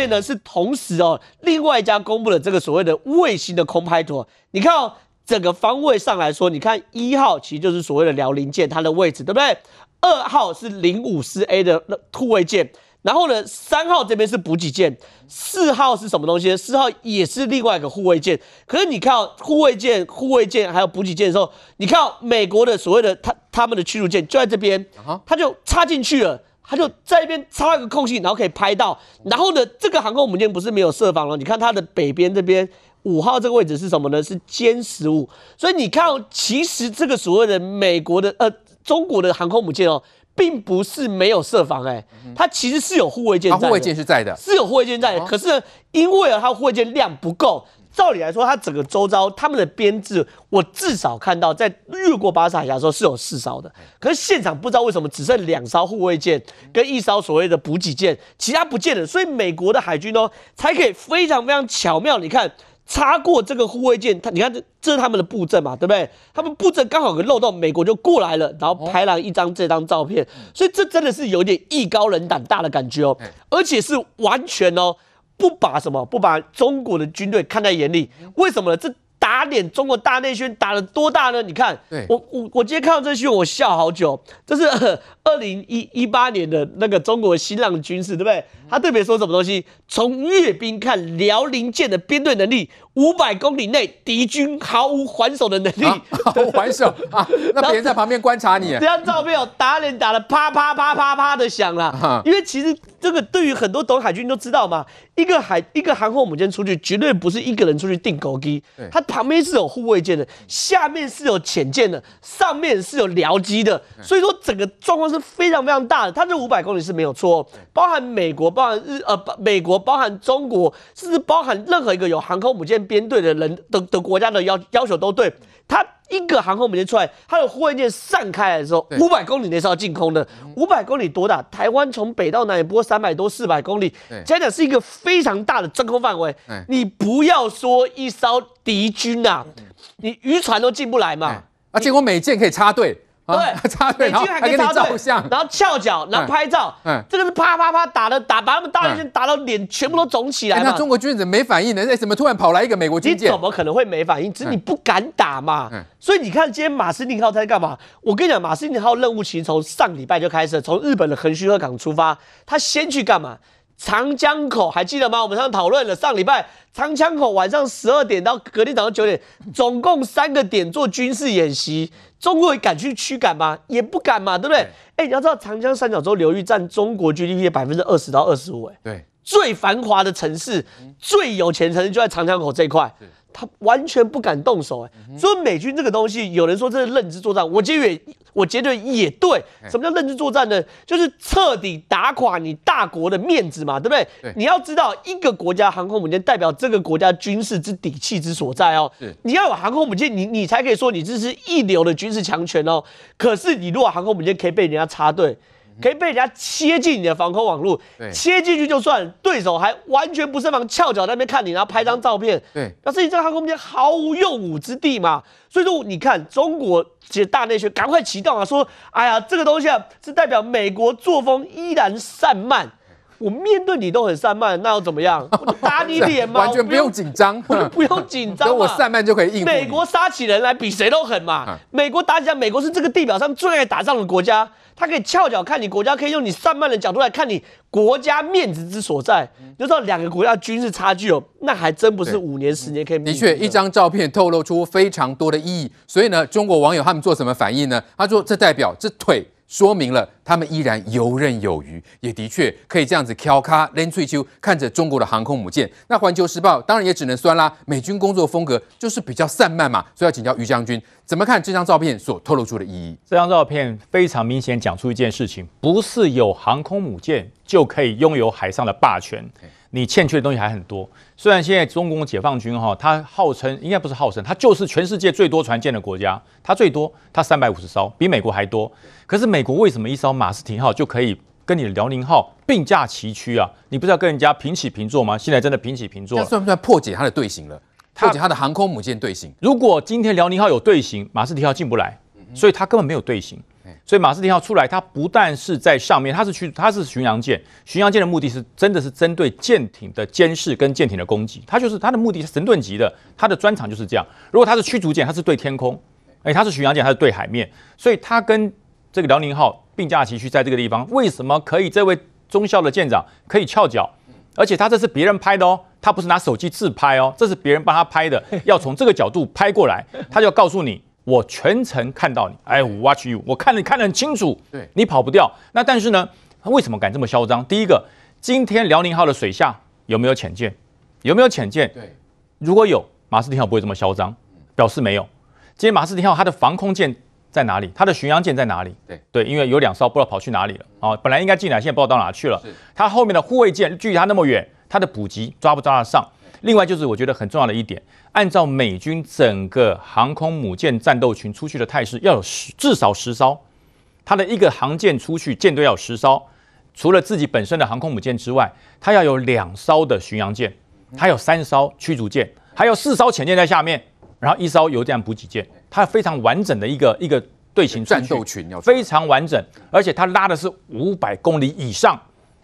片呢是同时哦，另外一家公布了这个所谓的卫星的空拍图。你看哦，整个方位上来说，你看一号其实就是所谓的辽宁舰它的位置，对不对？二号是零五四 A 的护卫舰。然后呢，三号这边是补给舰，四号是什么东西？四号也是另外一个护卫舰。可是你看哦护卫舰、护卫舰还有补给舰的时候，你看哦美国的所谓的他他们的驱逐舰就在这边，它就插进去了，他就在一边插一个空隙，然后可以拍到。然后呢，这个航空母舰不是没有设防了？你看它的北边这边五号这个位置是什么呢？是歼十五。所以你看哦，其实这个所谓的美国的呃中国的航空母舰哦。并不是没有设防，哎，它其实是有护卫舰在，护卫舰是在的，是有护卫舰在的。可是因为啊，它护卫舰量不够，照理来说，它整个周遭他们的编制，我至少看到在越过巴士海峡的时候是有四艘的。可是现场不知道为什么只剩两艘护卫舰跟一艘所谓的补给舰，其他不见了。所以美国的海军哦，才可以非常非常巧妙，你看。插过这个护卫舰，他你看这这是他们的布阵嘛，对不对？他们布阵刚好有个漏洞，美国就过来了，然后拍了一张这张照片，所以这真的是有点艺高人胆大的感觉哦，而且是完全哦不把什么不把中国的军队看在眼里，为什么呢？这。打脸中国大内宣打了多大呢？你看，我我我今天看到这新闻，我笑好久。这是 二零一一八年的那个中国新浪军事，对不对？他特别说什么东西？从阅兵看辽宁舰的编队能力，五百公里内敌军毫无还手的能力，啊、毫无还手啊！那别人在旁边观察你，这张照片哦，打脸打的啪啪啪啪啪的响了。啊、因为其实这个对于很多懂海军都知道嘛，一个海一个航空母舰出去，绝对不是一个人出去定钩机，它。旁边是有护卫舰的，下面是有潜舰的，上面是有僚机的，所以说整个状况是非常非常大的。它这五百公里是没有错，包含美国，包含日呃，美国包含中国，甚至包含任何一个有航空母舰编队的人的的国家的要要求都对。它一个航空母舰出来，它的护卫舰散开来的时候，五百公里那是要进空的。五百公里多大？台湾从北到南也不过三百多四百公里，讲讲是一个非常大的真空范围。你不要说一艘敌军啊，你渔船都进不来嘛。而且我美舰可以插队。对，插队，美军还可以照相，然后翘脚，然后拍照，嗯，这个是啪啪啪打的，打把他们大内线打到脸全部都肿起来嘛。那中国军人没反应呢？哎，怎么突然跑来一个美国军舰？你怎么可能会没反应？只是你不敢打嘛。所以你看，今天马斯宁号在干嘛？我跟你讲，马斯宁号任务其实从上礼拜就开始，从日本的横须贺港出发，他先去干嘛？长江口还记得吗？我们上讨论了上礼拜长江口晚上十二点到隔天早上九点，总共三个点做军事演习。中国敢去驱赶吗？也不敢嘛，对不对？哎，你要知道长江三角洲流域占中国 GDP 的百分之二十到二十五，哎，对，最繁华的城市、最有钱城市就在长江口这一块。他完全不敢动手，哎，所以美军这个东西，有人说这是认知作战，我觉得也，我觉得也对。什么叫认知作战呢？就是彻底打垮你大国的面子嘛，对不对？对，你要知道，一个国家航空母舰代表这个国家军事之底气之所在哦。是，你要有航空母舰，你你才可以说你这是一流的军事强权哦。可是你如果航空母舰可以被人家插队。可以被人家切进你的防空网络，切进去就算，对手还完全不设防，翘脚在那边看你，然后拍张照片。对，但是你这个航空兵毫无用武之地嘛。所以说，你看中国这大内宣赶快启动啊，说，哎呀，这个东西啊是代表美国作风依然散漫。我面对你都很散漫，那又怎么样？我打你脸吗？完全不用紧张，我就不用紧张。我散漫就可以应付。美国杀起人来比谁都狠嘛。美国打起来，美国是这个地表上最爱打仗的国家。他可以翘脚看你国家，可以用你散漫的角度来看你国家面子之所在。就知道两个国家军事差距哦，那还真不是五年十年可以。的确，一张照片透露出非常多的意义。所以呢，中国网友他们做什么反应呢？他说：“这代表这腿。”说明了他们依然游刃有余，也的确可以这样子翘咖扔翠秋看着中国的航空母舰。那环球时报当然也只能酸啦，美军工作风格就是比较散漫嘛。所以要请教于将军，怎么看这张照片所透露出的意义？这张照片非常明显讲出一件事情，不是有航空母舰就可以拥有海上的霸权。你欠缺的东西还很多。虽然现在中共解放军哈，它号称应该不是号称，它就是全世界最多船舰的国家，它最多，它三百五十艘，比美国还多。可是美国为什么一艘马斯廷号就可以跟你的辽宁号并驾齐驱啊？你不是要跟人家平起平坐吗？现在真的平起平坐了，算不算破解它的队形了？破解它的航空母舰队形？如果今天辽宁号有队形，马斯廷号进不来，所以它根本没有队形。所以马斯廷号出来，它不但是在上面，它是驱，它是巡洋舰。巡洋舰的目的是真的是针对舰艇的监视跟舰艇的攻击，它就是它的目的是神盾级的，它的专长就是这样。如果它是驱逐舰，它是对天空；哎，它是巡洋舰，它是对海面。所以它跟这个辽宁号并驾齐驱在这个地方，为什么可以？这位中校的舰长可以翘脚，而且他这是别人拍的哦，他不是拿手机自拍哦，这是别人帮他拍的，要从这个角度拍过来，他就告诉你。我全程看到你，哎，watch you，我看你看得很清楚，对，你跑不掉。那但是呢，他为什么敢这么嚣张？第一个，今天辽宁号的水下有没有潜舰？有没有潜舰？对，如果有，马斯廷号不会这么嚣张，表示没有。今天马斯廷号它的防空舰在哪里？它的巡洋舰在哪里？对对，因为有两艘不知道跑去哪里了啊，本来应该进来，现在不知道到哪去了。它后面的护卫舰距离它那么远，它的补给抓不抓得上？另外就是我觉得很重要的一点，按照美军整个航空母舰战斗群出去的态势，要有十至少十艘，它的一个航舰出去舰队要有十艘，除了自己本身的航空母舰之外，它要有两艘的巡洋舰，它有三艘驱逐舰，还有四艘潜舰在下面，然后一艘油弹补给舰，它非常完整的一个一个队形战斗群，非常完整，而且它拉的是五百公里以上。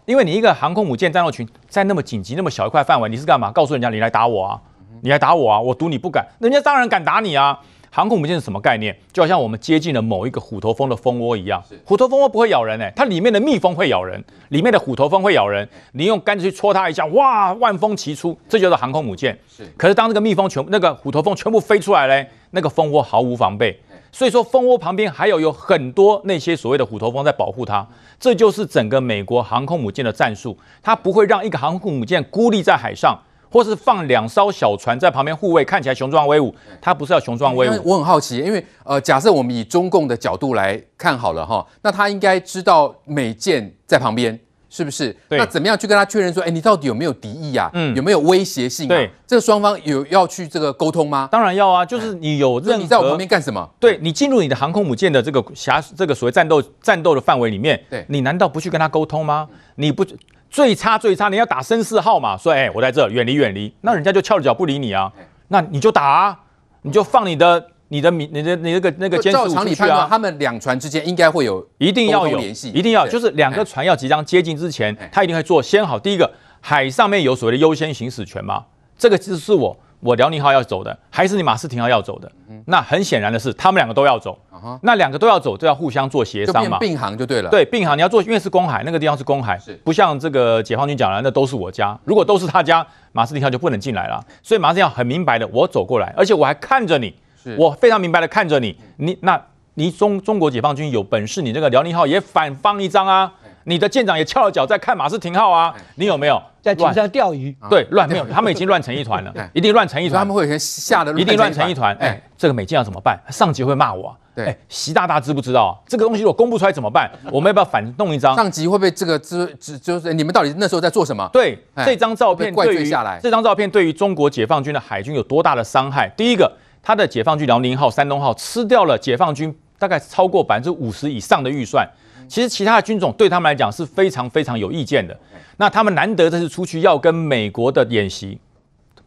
因为你一个航空母舰战斗群在那么紧急、那么小一块范围，你是干嘛？告诉人家你来打我啊！你来打我啊！我赌你不敢，人家当然敢打你啊！航空母舰是什么概念？就好像我们接近了某一个虎头蜂的蜂窝一样，虎头蜂窝不会咬人哎，它里面的蜜蜂会咬人，里面的虎头蜂会咬人。你用杆子去戳它一下，哇，万蜂齐出，这就是航空母舰。是，可是当这个蜜蜂全那个虎头蜂全部飞出来嘞，那个蜂窝毫无防备。所以说，蜂窝旁边还有有很多那些所谓的虎头蜂在保护它，这就是整个美国航空母舰的战术。它不会让一个航空母舰孤立在海上，或是放两艘小船在旁边护卫，看起来雄壮威武。它不是要雄壮威武。我很好奇，因为呃，假设我们以中共的角度来看好了哈，那他应该知道美舰在旁边。是不是？那怎么样去跟他确认说，哎，你到底有没有敌意啊？嗯，有没有威胁性啊？对，这个双方有要去这个沟通吗？当然要啊，就是你有任何，你在我旁边干什么？对，你进入你的航空母舰的这个辖这个所谓战斗战斗的范围里面，对，你难道不去跟他沟通吗？你不最差最差，你要打声四号嘛，说哎，我在这，远离远离，那人家就翘着脚不理你啊，那你就打啊，你就放你的。你的你，你的你那个那个监视武出去啊？他们两船之间应该会有一定要有联系，一定要就是两个船要即将接近之前，他一定会做先好。第一个，海上面有所谓的优先行驶权吗？这个就是我我辽宁号要走的，还是你马斯廷号要走的？那很显然的是，他们两个都要走。那两个都要走，就要互相做协商嘛。并航就对了。对，并航你要做，因为是公海，那个地方是公海，不像这个解放军讲了，那都是我家。如果都是他家，马斯廷号就不能进来了。所以马斯廷号很明白的，我走过来，而且我还看着你。我非常明白的看着你，你那，你中中国解放军有本事，你这个辽宁号也反方一张啊！你的舰长也翘了脚在看马斯廷号啊！你有没有在船上钓鱼？对，乱没有，他们已经乱成一团了，一定乱成一团。他们会吓得一定乱成一团。哎，这个美舰要怎么办？上级会骂我。对，习大大知不知道这个东西如果公布出来怎么办？我们要不要反弄一张？上级会不会这个知知就是你们到底那时候在做什么？对，这张照片对于这张照片对于中国解放军的海军有多大的伤害？第一个。他的解放军辽宁号、山东号吃掉了解放军大概超过百分之五十以上的预算。其实其他的军种对他们来讲是非常非常有意见的。那他们难得这次出去要跟美国的演习，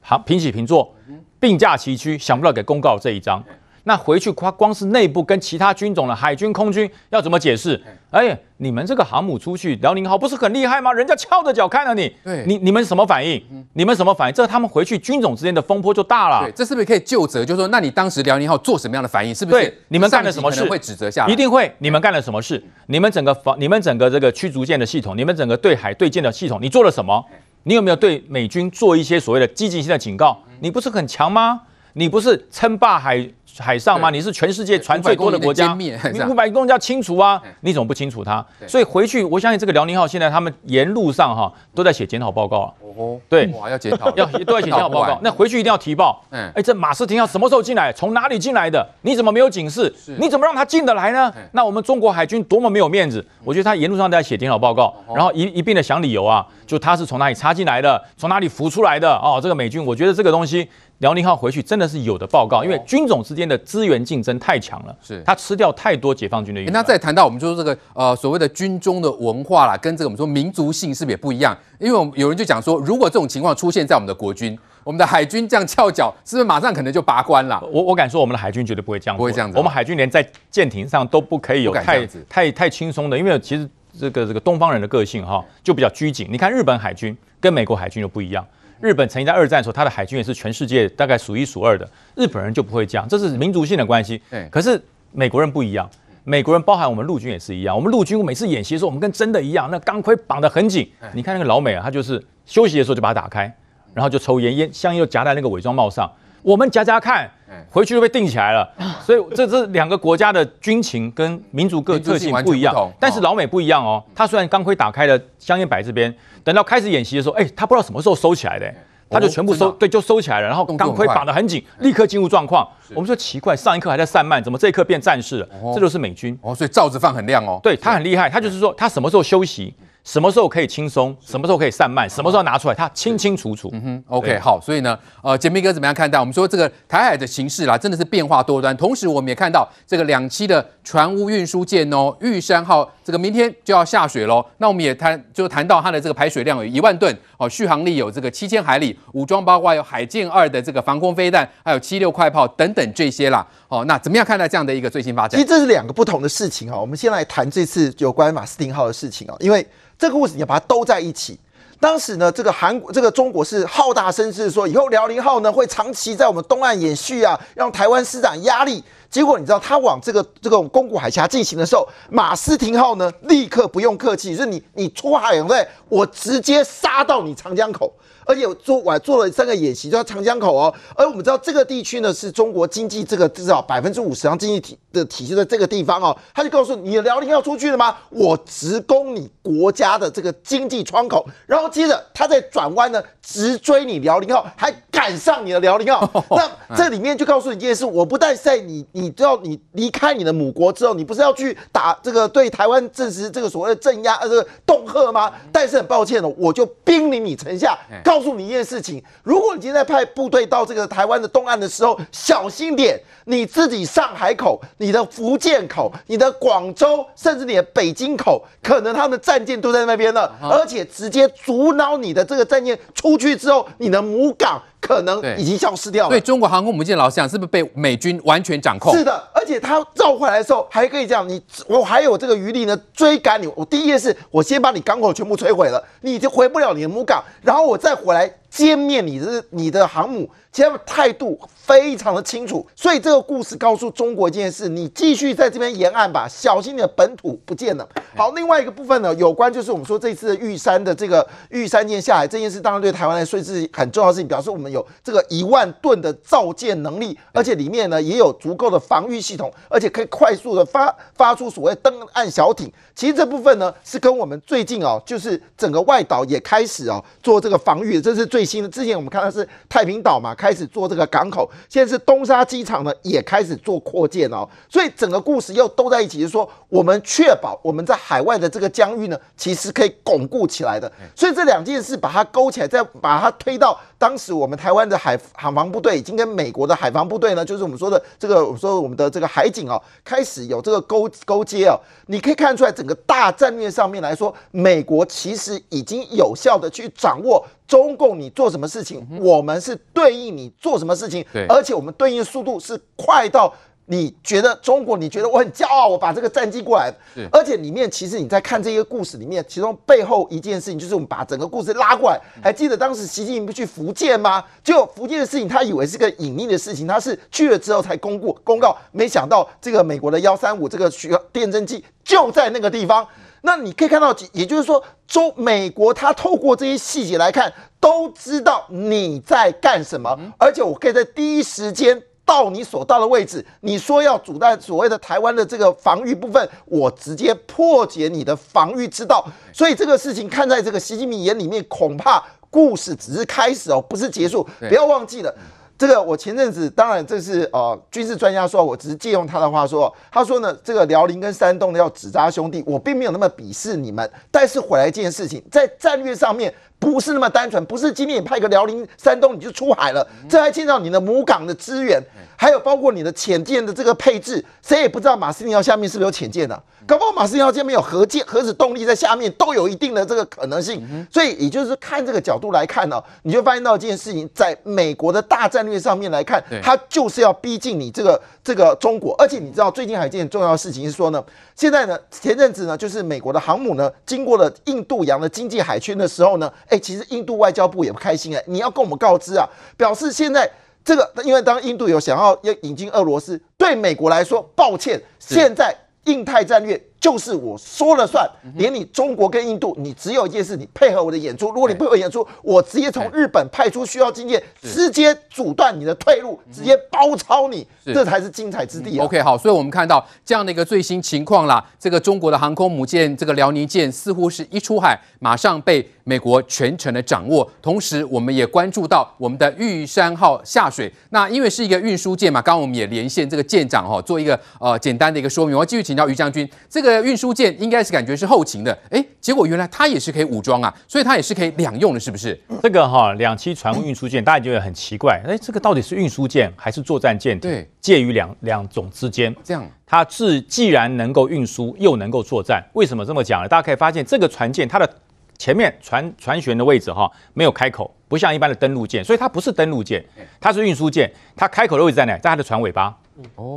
好平起平坐，并驾齐驱，想不到给公告这一张。那回去光光是内部跟其他军种的海军、空军要怎么解释？哎，你们这个航母出去，辽宁号不是很厉害吗？人家翘着脚看着你，对，你你们什么反应？你们什么反应？这他们回去军种之间的风波就大了。对，这是不是可以就责？就是说，那你当时辽宁号做什么样的反应？是不是？对，你们干了什么事？会指责下来？一定会。你们干了什么事？你们整个防，你们整个这个驱逐舰的系统，你们整个对海对舰的系统，你做了什么？你有没有对美军做一些所谓的积极性的警告？你不是很强吗？你不是称霸海海上吗？你是全世界船最多的国家，你 五百公里要清除啊！你怎么不清除它？所以回去，我相信这个辽宁号现在他们沿路上哈都在写检讨报告啊。哦，对，哇，要检讨，要都在写检讨报告。那回去一定要提报。嗯，哎，这马斯廷号什么时候进来？从哪里进来的？你怎么没有警示？你怎么让他进得来呢？那我们中国海军多么没有面子！我觉得他沿路上都在写检讨报告，然后一一并的想理由啊，就他是从哪里插进来的，从哪里浮出来的哦。这个美军，我觉得这个东西。辽宁号回去真的是有的报告，因为军种之间的资源竞争太强了，是它吃掉太多解放军的。那再谈到我们说这个呃所谓的军中的文化啦，跟这个我们说民族性是不是也不一样？因为我们有人就讲说，如果这种情况出现在我们的国军，我们的海军这样翘脚，是不是马上可能就拔关了？我我敢说，我们的海军绝对不会这样，不会这样子。我们海军连在舰艇上都不可以有太太太轻松的，因为其实这个这个东方人的个性哈，就比较拘谨。你看日本海军跟美国海军又不一样。日本曾经在二战的时候，它的海军也是全世界大概数一数二的。日本人就不会这样，这是民族性的关系。对。可是美国人不一样，美国人包含我们陆军也是一样。我们陆军每次演习的时候，我们跟真的一样，那钢盔绑得很紧。你看那个老美啊，他就是休息的时候就把它打开，然后就抽烟，烟香烟又夹在那个伪装帽上。我们夹夹看，回去就被定起来了。所以这这两个国家的军情跟民族各特性不一样。但是老美不一样哦，他虽然钢盔打开了，香烟摆这边。等到开始演习的时候，哎，他不知道什么时候收起来的，他就全部收，对，就收起来了。然后钢盔绑得很紧，立刻进入状况。我们说奇怪，上一刻还在散漫，怎么这一刻变战士了？这就是美军哦，所以罩子放很亮哦。对，他很厉害，他就是说他什么时候休息。什么时候可以轻松？什么时候可以散漫？什么时候拿出来？它清清楚楚。嗯哼，OK，好。所以呢，呃，杰明哥怎么样看待？我们说这个台海的形势啦，真的是变化多端。同时，我们也看到这个两栖的船坞运输舰哦，玉山号，这个明天就要下水喽。那我们也谈，就谈到它的这个排水量有一万吨哦，续航力有这个七千海里，武装包括有海剑二的这个防空飞弹，还有七六快炮等等这些啦。哦，那怎么样看待这样的一个最新发展？其实这是两个不同的事情哈。我们先来谈这次有关马斯廷号的事情哦，因为。这个故事你要把它兜在一起。当时呢，这个韩国、这个中国是好大声势说，以后辽宁号呢会长期在我们东岸演训啊，让台湾施展压力。结果你知道，他往这个这个宫古海峡进行的时候，马斯廷号呢立刻不用客气，就是你你出海对不对？我直接杀到你长江口。而且做我还做了三个演习，就在长江口哦。而我们知道这个地区呢，是中国经济这个至少百分之五十上经济体的体系在这个地方哦。他就告诉你，的辽宁要出去了吗？我直攻你国家的这个经济窗口，然后接着他再转弯呢，直追你辽宁号，还赶上你的辽宁号。那这里面就告诉你一件事：我不但在你，你知道你离开你的母国之后，你不是要去打这个对台湾证实这个所谓的镇压呃这个恫吓吗？但是很抱歉哦，我就兵临你城下，告。告诉你一件事情：如果你今天在派部队到这个台湾的东岸的时候，小心点，你自己上海口、你的福建口、你的广州，甚至你的北京口，可能他们战舰都在那边了，而且直接阻挠你的这个战舰出去之后，你的母港。可能已经消失掉了。对，中国航空母舰老实讲，是不是被美军完全掌控？是的，且他绕回来的时候还可以这样，你我还有这个余力呢，追赶你。我第一件事，我先把你港口全部摧毁了，你就回不了你的母港，然后我再回来歼灭你的你的航母。其实他们态度非常的清楚，所以这个故事告诉中国一件事：你继续在这边沿岸吧，小心你的本土不见了。好，另外一个部分呢，有关就是我们说这次的玉山的这个玉山舰下来这件事，当然对台湾来说是很重要的事情，表示我们有这个一万吨的造舰能力，而且里面呢也有足够的防御系统，而且可以快速的发发出所谓登岸小艇。其实这部分呢是跟我们最近哦，就是整个外岛也开始哦做这个防御，这是最新的。之前我们看到是太平岛嘛。开始做这个港口，现在是东沙机场呢，也开始做扩建哦，所以整个故事又都在一起，就是说我们确保我们在海外的这个疆域呢，其实可以巩固起来的。所以这两件事把它勾起来，再把它推到当时我们台湾的海海防部队已经跟美国的海防部队呢，就是我们说的这个，我说我们的这个海警哦，开始有这个勾勾接哦，你可以看出来整个大战略上面来说，美国其实已经有效的去掌握。中共，你做什么事情，我们是对应你做什么事情，而且我们对应速度是快到你觉得中国，你觉得我很骄傲，我把这个战机过来，而且里面其实你在看这些故事里面，其中背后一件事情就是我们把整个故事拉过来。还记得当时习近平不去福建吗？就福建的事情，他以为是个隐秘的事情，他是去了之后才公布公告，没想到这个美国的幺三五这个巡电侦机就在那个地方。那你可以看到，也就是说，中美国他透过这些细节来看，都知道你在干什么，而且我可以在第一时间到你所到的位置。你说要阻断所谓的台湾的这个防御部分，我直接破解你的防御之道。所以这个事情看在这个习近平眼里面，恐怕故事只是开始哦，不是结束。不要忘记了。这个我前阵子当然这是呃军事专家说，我只是借用他的话说，他说呢，这个辽宁跟山东的要纸扎兄弟，我并没有那么鄙视你们，但是回来一件事情，在战略上面不是那么单纯，不是今天你派个辽宁、山东你就出海了，这还牵到你的母港的资源，还有包括你的潜舰的这个配置，谁也不知道马斯尼号下面是不是有潜舰的，搞不好马斯尼号下面有核舰、核子动力在下面都有一定的这个可能性。所以也就是看这个角度来看呢，你就发现到一件事情，在美国的大战略上面来看，它就是要逼近你这个这个中国，而且你知道最近还有一件重要的事情是说呢，现在呢前阵子呢就是美国的航母呢经过了印度洋的经济海圈的时候呢。哎，其实印度外交部也不开心哎，你要跟我们告知啊，表示现在这个，因为当印度有想要要引进俄罗斯，对美国来说，抱歉，现在印太战略。就是我说了算，连你中国跟印度，你只有一件事，你配合我的演出。如果你配合演出，我直接从日本派出需要经验，直接阻断你的退路，直接包抄你，这才是精彩之地啊。OK，好，所以我们看到这样的一个最新情况啦，这个中国的航空母舰这个辽宁舰似乎是一出海，马上被美国全程的掌握。同时，我们也关注到我们的玉山号下水，那因为是一个运输舰嘛，刚刚我们也连线这个舰长哈，做一个呃简单的一个说明。我要继续请教于将军，这个。运输舰应该是感觉是后勤的，哎，结果原来它也是可以武装啊，所以它也是可以两用的，是不是？这个哈，两栖船坞运输舰，大家觉得很奇怪，哎，这个到底是运输舰还是作战舰？对，介于两两种之间。这样，它是既然能够运输，又能够作战，为什么这么讲呢？大家可以发现，这个船舰它的前面船船舷的位置哈没有开口，不像一般的登陆舰，所以它不是登陆舰，它是运输舰。它开口的位置在哪？在它的船尾巴，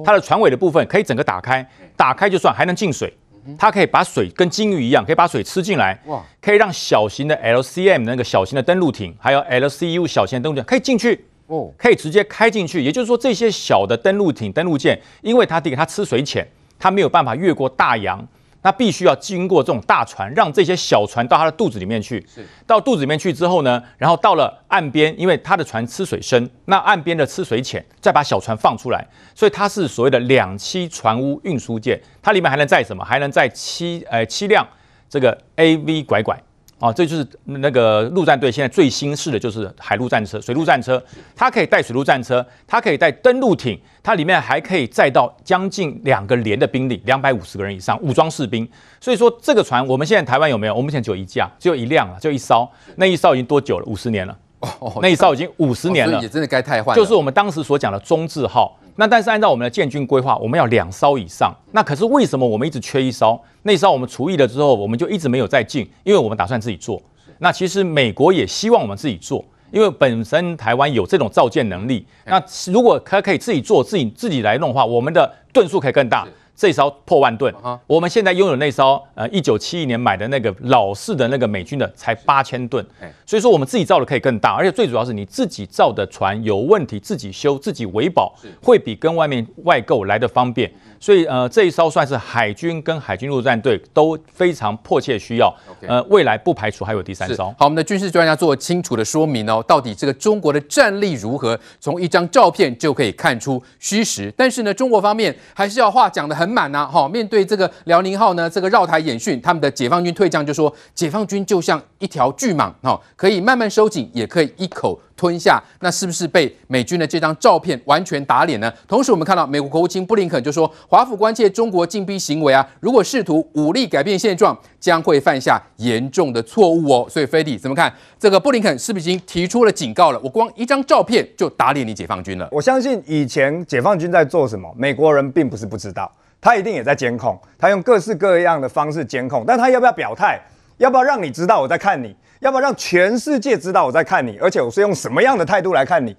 它的船尾的部分可以整个打开，打开就算，还能进水。它可以把水跟鲸鱼一样，可以把水吃进来，哇！可以让小型的 LCM 那个小型的登陆艇，还有 LCU 小型的登陆艇可以进去，哦，可以直接开进去。也就是说，这些小的登陆艇、登陆舰，因为它第一个它吃水浅，它没有办法越过大洋。那必须要经过这种大船，让这些小船到它的肚子里面去。是到肚子里面去之后呢，然后到了岸边，因为它的船吃水深，那岸边的吃水浅，再把小船放出来。所以它是所谓的两栖船坞运输舰，它里面还能载什么？还能载七呃七辆这个 AV 拐拐。哦，这就是那个陆战队现在最新式的就是海陆战车、水陆战车，它可以带水陆战车，它可以带登陆艇，它里面还可以载到将近两个连的兵力，两百五十个人以上武装士兵。所以说这个船，我们现在台湾有没有？我们现在只有一架，只有一辆了，就一艘。那一艘已经多久了？五十年了。哦，那一艘已经五十年了，也真的该汰换。就是我们当时所讲的中字号。那但是按照我们的建军规划，我们要两艘以上。那可是为什么我们一直缺一艘？那艘我们除役了之后，我们就一直没有再进，因为我们打算自己做。那其实美国也希望我们自己做，因为本身台湾有这种造舰能力。那如果它可以自己做，自己自己来弄的话，我们的吨数可以更大。这艘破万吨，我们现在拥有那艘呃一九七一年买的那个老式的那个美军的才八千吨，所以说我们自己造的可以更大，而且最主要是你自己造的船有问题自己修自己维保，会比跟外面外购来的方便。所以呃这一艘算是海军跟海军陆战队都非常迫切需要，呃未来不排除还有第三艘。好，我们的军事专家做清楚的说明哦，到底这个中国的战力如何？从一张照片就可以看出虚实。但是呢，中国方面还是要话讲得很。很满呐，哈！面对这个辽宁号呢，这个绕台演训，他们的解放军退将就说，解放军就像一条巨蟒，哈，可以慢慢收紧，也可以一口吞下。那是不是被美军的这张照片完全打脸呢？同时，我们看到美国国务卿布林肯就说，华府关切中国禁逼行为啊，如果试图武力改变现状，将会犯下严重的错误哦。所以，飞弟怎么看这个布林肯是不是已经提出了警告了？我光一张照片就打脸你解放军了？我相信以前解放军在做什么，美国人并不是不知道。他一定也在监控，他用各式各样的方式监控，但他要不要表态？要不要让你知道我在看你？要不要让全世界知道我在看你？而且我是用什么样的态度来看你？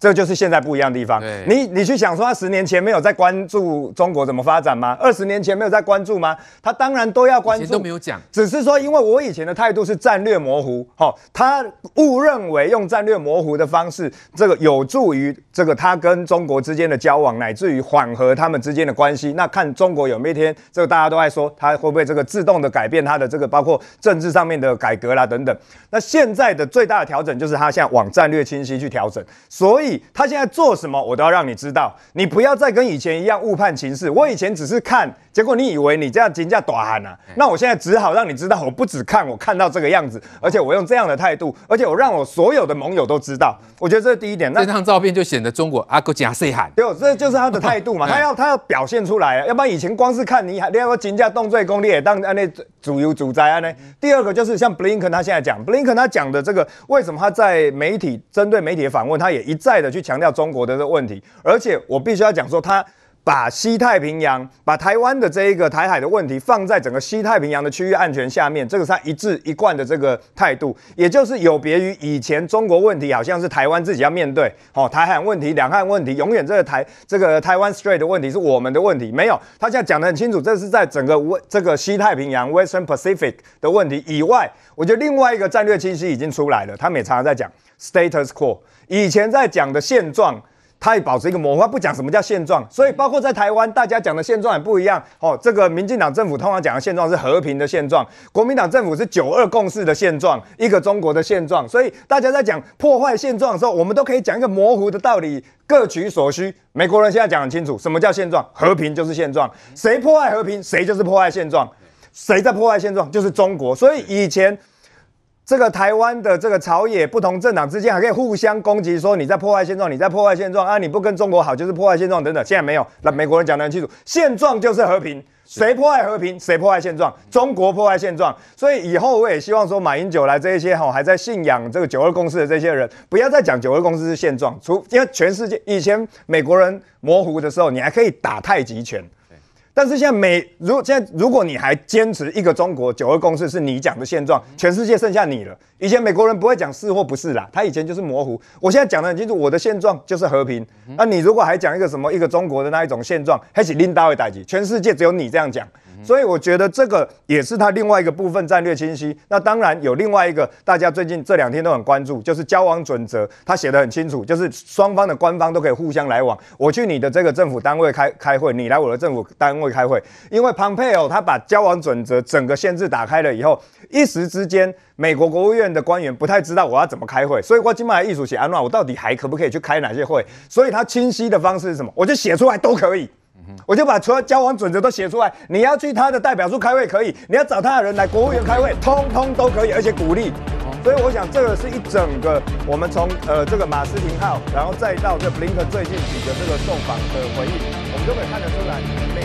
这就是现在不一样的地方。你你去想说，他十年前没有在关注中国怎么发展吗？二十年前没有在关注吗？他当然都要关注，都没有讲，只是说，因为我以前的态度是战略模糊，哦，他误认为用战略模糊的方式，这个有助于这个他跟中国之间的交往，乃至于缓和他们之间的关系。那看中国有没有一天，这个大家都爱说，他会不会这个自动的改变他的这个包括政治上面的改革啦等等。那现在的最大的调整就是他现在往战略清晰去调整，所以。他现在做什么，我都要让你知道。你不要再跟以前一样误判情势。我以前只是看，结果你以为你这样金价大喊啊，那我现在只好让你知道，我不只看，我看到这个样子，而且我用这样的态度，而且我让我所有的盟友都知道。我觉得这是第一点。那这张照片就显得中国阿哥加谁喊？对，这就是他的态度嘛。他要他要表现出来，要不然以前光是看你，你要金价动最功利，当那主游主灾啊呢。第二个就是像布林肯他现在讲，布林肯他讲的这个，为什么他在媒体针对媒体的访问，他也一再的去强调中国的这个问题，而且我必须要讲说他。把西太平洋、把台湾的这一个台海的问题放在整个西太平洋的区域安全下面，这个是他一致一贯的这个态度，也就是有别于以前中国问题好像是台湾自己要面对，哦，台海问题、两岸问题，永远这个台这个台湾 Strait 的问题是我们的问题，没有，他现在讲得很清楚，这是在整个这个西太平洋 Western Pacific 的问题以外，我觉得另外一个战略清晰已经出来了，他们也常常在讲 status quo，以前在讲的现状。他也保持一个模糊，他不讲什么叫现状，所以包括在台湾，大家讲的现状也不一样。哦，这个民进党政府通常讲的现状是和平的现状，国民党政府是九二共识的现状，一个中国的现状。所以大家在讲破坏现状的时候，我们都可以讲一个模糊的道理，各取所需。美国人现在讲很清楚，什么叫现状？和平就是现状，谁破坏和平，谁就是破坏现状，谁在破坏现状就是中国。所以以前。这个台湾的这个朝野不同政党之间还可以互相攻击，说你在破坏现状，你在破坏现状啊！你不跟中国好就是破坏现状等等。现在没有，那美国人讲得很清楚，现状就是和平，谁破坏和平，谁破坏现状，中国破坏现状。所以以后我也希望说，马英九来这一些哈还在信仰这个九二共识的这些人，不要再讲九二共识是现状，除因为全世界以前美国人模糊的时候，你还可以打太极拳。但是现在美，如果现在如果你还坚持一个中国九二共识是你讲的现状，全世界剩下你了。以前美国人不会讲是或不是啦，他以前就是模糊。我现在讲的很清楚，我的现状就是和平。那你如果还讲一个什么一个中国的那一种现状，还是拎刀的代志，全世界只有你这样讲。所以我觉得这个也是他另外一个部分战略清晰。那当然有另外一个，大家最近这两天都很关注，就是交往准则，他写得很清楚，就是双方的官方都可以互相来往。我去你的这个政府单位开开会，你来我的政府单位开会。因为庞佩奥他把交往准则整个限制打开了以后，一时之间美国国务院的官员不太知道我要怎么开会，所以我今麦艺术写安娜，我到底还可不可以去开哪些会？所以他清晰的方式是什么？我就写出来都可以。我就把所有交往准则都写出来，你要去他的代表处开会可以，你要找他的人来国务院开会，通通都可以，而且鼓励。所以我想这个是一整个，我们从呃这个马斯廷号，然后再到这布林肯最近几个这个受访的回应，我们都可以看得出来。